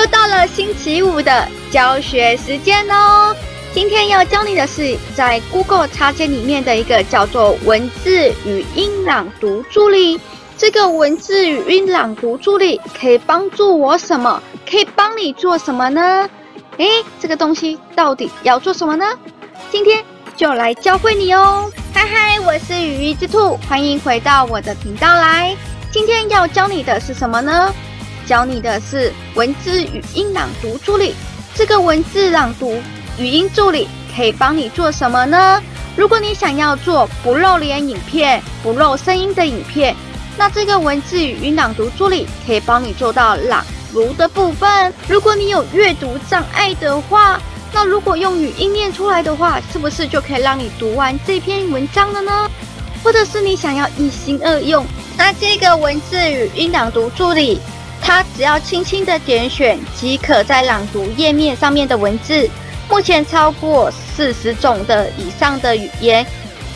又到了星期五的教学时间哦。今天要教你的是在 Google 插件里面的一个叫做文字语音朗读助理。这个文字语音朗读助理可以帮助我什么？可以帮你做什么呢？诶，这个东西到底要做什么呢？今天就来教会你哦。嗨嗨，我是雨衣之兔，欢迎回到我的频道来。今天要教你的是什么呢？教你的是文字语音朗读助理。这个文字朗读语音助理可以帮你做什么呢？如果你想要做不露脸影片、不露声音的影片，那这个文字语音朗读助理可以帮你做到朗读的部分。如果你有阅读障碍的话，那如果用语音念出来的话，是不是就可以让你读完这篇文章了呢？或者是你想要一心二用，那这个文字语音朗读助理。它只要轻轻的点选即可在朗读页面上面的文字，目前超过四十种的以上的语言，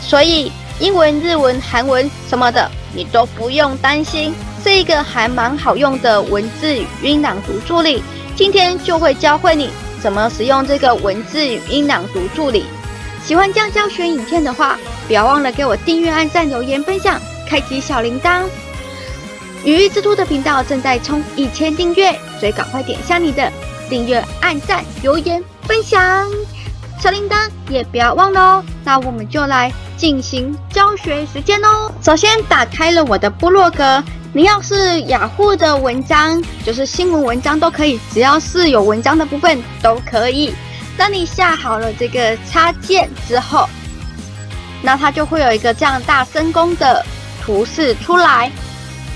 所以英文、日文、韩文什么的你都不用担心，是一个还蛮好用的文字语音朗读助理。今天就会教会你怎么使用这个文字语音朗读助理。喜欢这样教学影片的话，不要忘了给我订阅、按赞、留言、分享、开启小铃铛。鱼鱼之兔的频道正在冲一千订阅，所以赶快点下你的订阅、按赞、留言、分享，小铃铛也不要忘了哦。那我们就来进行教学时间哦。首先打开了我的部落格，你要是雅虎的文章，就是新闻文章都可以，只要是有文章的部分都可以。当你下好了这个插件之后，那它就会有一个这样大声公的图示出来。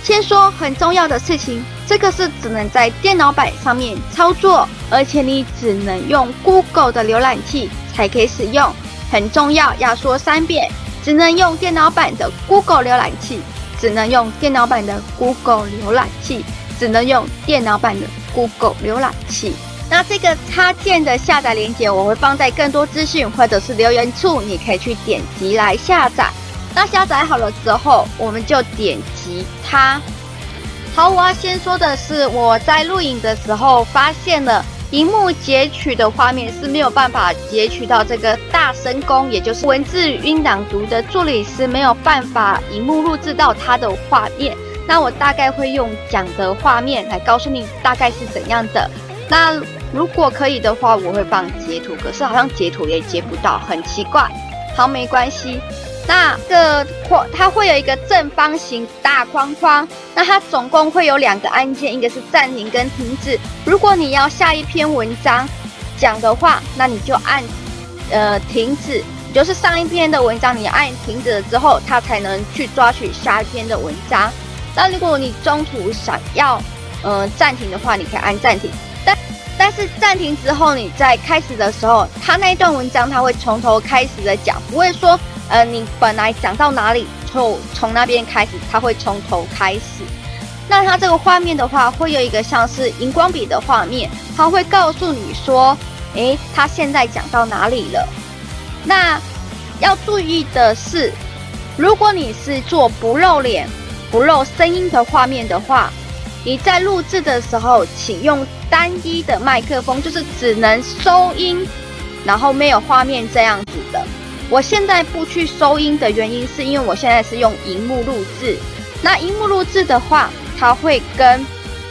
先说很重要的事情，这个是只能在电脑版上面操作，而且你只能用 Google 的浏览器才可以使用。很重要，要说三遍，只能用电脑版的 Google 浏览器，只能用电脑版的 Google 浏览器，只能用电脑版的 Google 浏览器。那这个插件的下载链接我会放在更多资讯或者是留言处，你可以去点击来下载。那下载好了之后，我们就点击它。好，我要先说的是，我在录影的时候发现了，荧幕截取的画面是没有办法截取到这个大声功，也就是文字语音朗读的助理是没有办法荧幕录制到它的画面。那我大概会用讲的画面来告诉你大概是怎样的。那如果可以的话，我会放截图，可是好像截图也截不到，很奇怪。好，没关系。那个框，它会有一个正方形大框框。那它总共会有两个按键，一个是暂停跟停止。如果你要下一篇文章讲的话，那你就按呃停止，就是上一篇的文章你按停止了之后，它才能去抓取下一篇的文章。那如果你中途想要呃暂停的话，你可以按暂停。但但是暂停之后，你在开始的时候，它那一段文章它会从头开始的讲，不会说。呃，你本来讲到哪里，就从那边开始，它会从头开始。那它这个画面的话，会有一个像是荧光笔的画面，它会告诉你说，诶，它现在讲到哪里了。那要注意的是，如果你是做不露脸、不露声音的画面的话，你在录制的时候，请用单一的麦克风，就是只能收音，然后没有画面这样子的。我现在不去收音的原因，是因为我现在是用荧幕录制。那荧幕录制的话，它会跟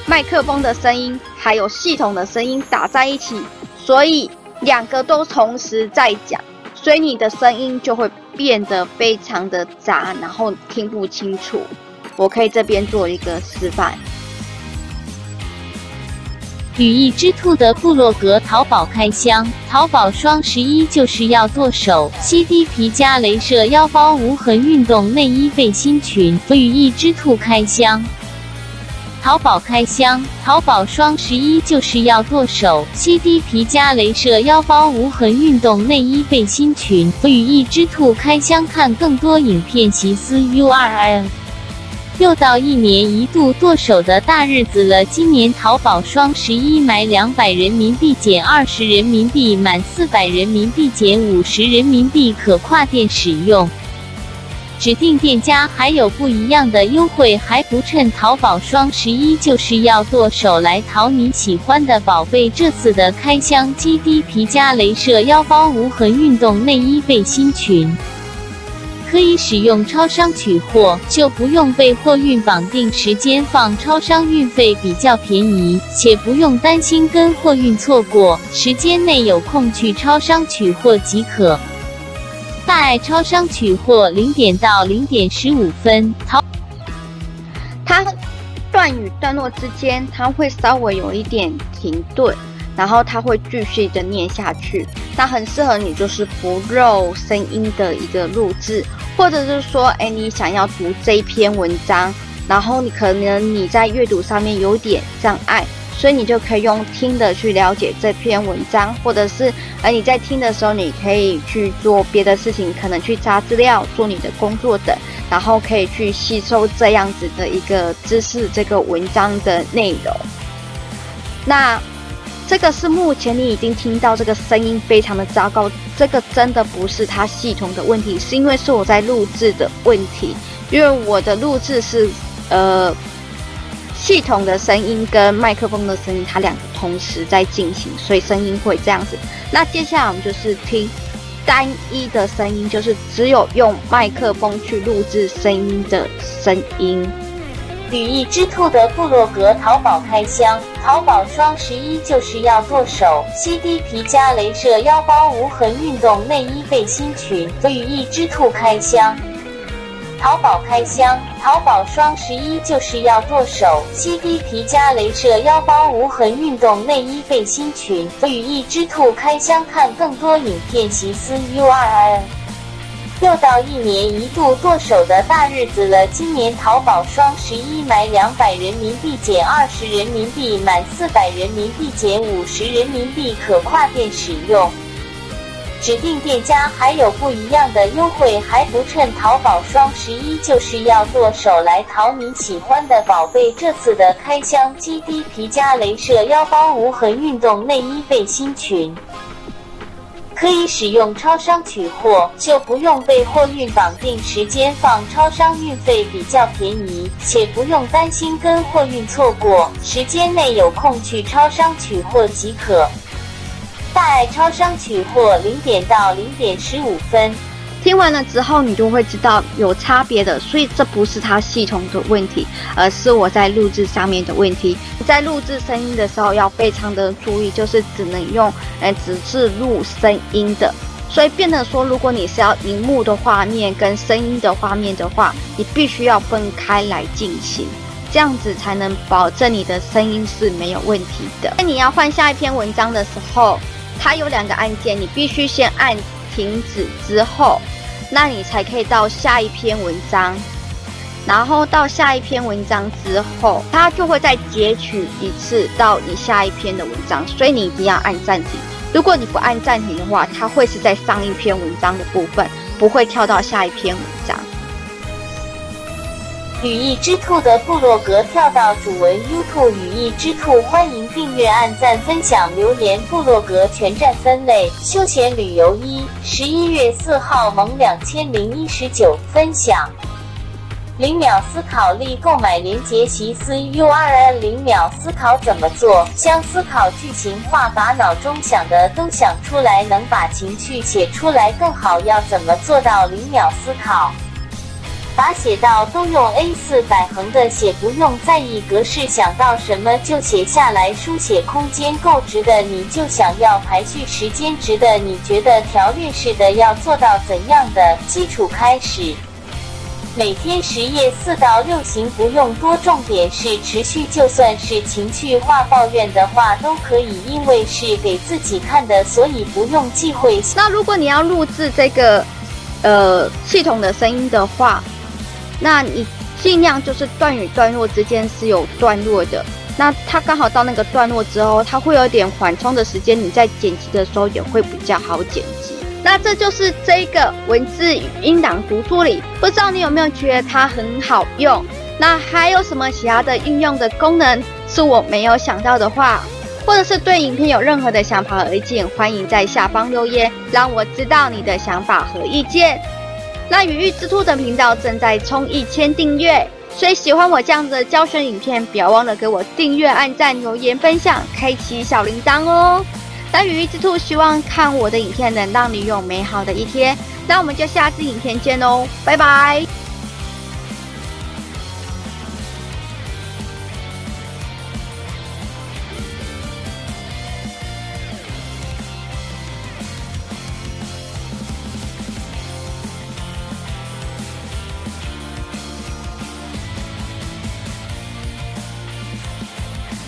麦克风的声音还有系统的声音打在一起，所以两个都同时在讲，所以你的声音就会变得非常的杂，然后听不清楚。我可以这边做一个示范。羽翼之兔的部落格淘宝开箱，淘宝双十一就是要剁手！CD 皮加镭射腰包无痕运动内衣背心裙，羽翼之兔开箱。淘宝开箱，淘宝双十一就是要剁手！CD 皮加镭射腰包无痕运动内衣背心裙，羽翼之兔开箱，看更多影片，习思 URL。又到一年一度剁手的大日子了！今年淘宝双十一买两百人民币减二十人民币，满四百人民币减五十人民币，可跨店使用。指定店家还有不一样的优惠，还不趁淘宝双十一就是要剁手来淘你喜欢的宝贝。这次的开箱基低皮加镭射腰包无痕运动内衣背心裙。可以使用超商取货，就不用被货运绑定时间，放超商运费比较便宜，且不用担心跟货运错过，时间内有空去超商取货即可。大爱超商取货零点到零点十五分，淘它段与段落之间，它会稍微有一点停顿。然后它会继续的念下去，那很适合你，就是不露声音的一个录制，或者是说，哎，你想要读这一篇文章，然后你可能你在阅读上面有点障碍，所以你就可以用听的去了解这篇文章，或者是，而你在听的时候，你可以去做别的事情，可能去查资料、做你的工作等，然后可以去吸收这样子的一个知识，这个文章的内容，那。这个是目前你已经听到这个声音非常的糟糕，这个真的不是它系统的问题，是因为是我在录制的问题，因为我的录制是呃系统的声音跟麦克风的声音，它两个同时在进行，所以声音会这样子。那接下来我们就是听单一的声音，就是只有用麦克风去录制声音的声音。羽翼之兔的部落格淘宝开箱，淘宝双十一就是要剁手。西低皮加镭射腰包无痕运动内衣背心裙，羽翼之兔开箱。淘宝开箱，淘宝双十一就是要剁手。西低皮加镭射腰包无痕运动内衣背心裙，羽翼之兔开箱。看更多影片，习思 URL。又到一年一度剁手的大日子了，今年淘宝双十一买两百人民币减二十人民币，满四百人民币减五十人民币，可跨店使用。指定店家还有不一样的优惠，还不趁淘宝双十一就是要剁手来淘你喜欢的宝贝。这次的开箱基低皮加镭射腰包无痕运动内衣背心裙。可以使用超商取货，就不用被货运绑定时间，放超商运费比较便宜，且不用担心跟货运错过，时间内有空去超商取货即可。大爱超商取货零点到零点十五分。听完了之后，你就会知道有差别的，所以这不是它系统的问题，而是我在录制上面的问题。在录制声音的时候要非常的注意，就是只能用，呃，只是录声音的，所以变得说，如果你是要荧幕的画面跟声音的画面的话，你必须要分开来进行，这样子才能保证你的声音是没有问题的。那你要换下一篇文章的时候，它有两个按键，你必须先按。停止之后，那你才可以到下一篇文章，然后到下一篇文章之后，它就会再截取一次到你下一篇的文章，所以你一定要按暂停。如果你不按暂停的话，它会是在上一篇文章的部分，不会跳到下一篇文章。羽翼之兔的部落格跳到主文 YouTube 羽翼之兔，欢迎订阅、按赞、分享、留言。部落格全站分类：休闲旅游一，十一月四号萌两千零一十九分享。零秒思考力购买链接：习思 URL。零秒思考怎么做？将思考剧情化，把脑中想的都想出来，能把情绪写出来更好。要怎么做到零秒思考？把写到都用 A4 百横的写，不用在意格式，想到什么就写下来。书写空间够直的，你就想要排序时间直的，你觉得条列式的要做到怎样的基础开始？每天十页四到六行，不用多，重点是持续。就算是情绪化抱怨的话都可以，因为是给自己看的，所以不用忌讳。那如果你要录制这个呃系统的声音的话，那你尽量就是段与段落之间是有段落的，那它刚好到那个段落之后，它会有点缓冲的时间，你在剪辑的时候也会比较好剪辑。那这就是这一个文字语音档读助理，不知道你有没有觉得它很好用？那还有什么其他的运用的功能是我没有想到的话，或者是对影片有任何的想法和意见，欢迎在下方留言，让我知道你的想法和意见。那羽翼之兔的频道正在冲一千订阅，所以喜欢我这样子的教学影片，不要忘了给我订阅、按赞、留言、分享、开启小铃铛哦。那羽翼之兔希望看我的影片能让你有美好的一天，那我们就下次影片见哦，拜拜。